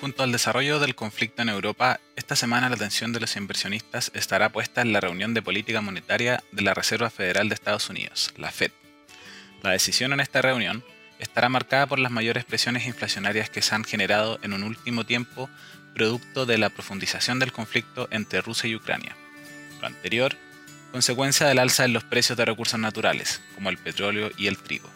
Junto al desarrollo del conflicto en Europa, esta semana la atención de los inversionistas estará puesta en la reunión de política monetaria de la Reserva Federal de Estados Unidos, la Fed. La decisión en esta reunión estará marcada por las mayores presiones inflacionarias que se han generado en un último tiempo producto de la profundización del conflicto entre Rusia y Ucrania. Lo anterior, consecuencia del alza en los precios de recursos naturales, como el petróleo y el trigo.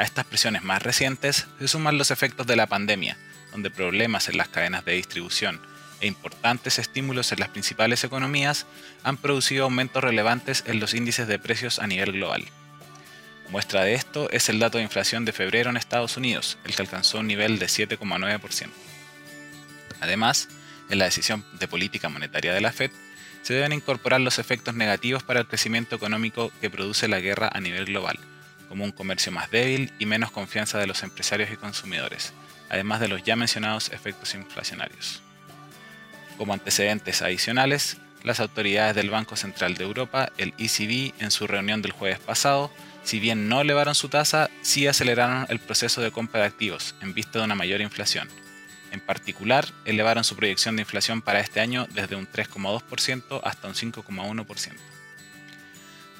A estas presiones más recientes se suman los efectos de la pandemia, donde problemas en las cadenas de distribución e importantes estímulos en las principales economías han producido aumentos relevantes en los índices de precios a nivel global. Muestra de esto es el dato de inflación de febrero en Estados Unidos, el que alcanzó un nivel de 7,9%. Además, en la decisión de política monetaria de la Fed, se deben incorporar los efectos negativos para el crecimiento económico que produce la guerra a nivel global, como un comercio más débil y menos confianza de los empresarios y consumidores, además de los ya mencionados efectos inflacionarios. Como antecedentes adicionales, las autoridades del Banco Central de Europa, el ECB, en su reunión del jueves pasado, si bien no elevaron su tasa, sí aceleraron el proceso de compra de activos en vista de una mayor inflación. En particular, elevaron su proyección de inflación para este año desde un 3,2% hasta un 5,1%.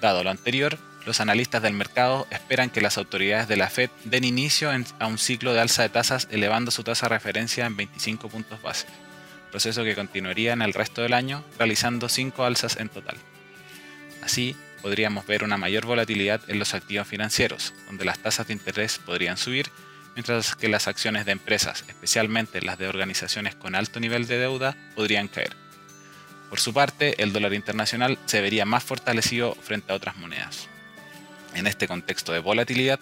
Dado lo anterior, los analistas del mercado esperan que las autoridades de la Fed den inicio a un ciclo de alza de tasas elevando su tasa de referencia en 25 puntos base, proceso que continuaría en el resto del año realizando 5 alzas en total. Así, podríamos ver una mayor volatilidad en los activos financieros, donde las tasas de interés podrían subir, mientras que las acciones de empresas, especialmente las de organizaciones con alto nivel de deuda, podrían caer. Por su parte, el dólar internacional se vería más fortalecido frente a otras monedas. En este contexto de volatilidad,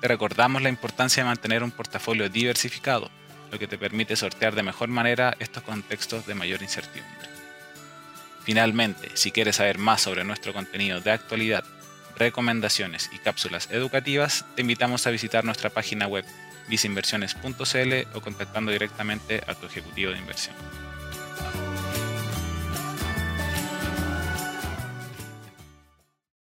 te recordamos la importancia de mantener un portafolio diversificado, lo que te permite sortear de mejor manera estos contextos de mayor incertidumbre. Finalmente, si quieres saber más sobre nuestro contenido de actualidad, recomendaciones y cápsulas educativas, te invitamos a visitar nuestra página web visinversiones.cl o contactando directamente a tu ejecutivo de inversión.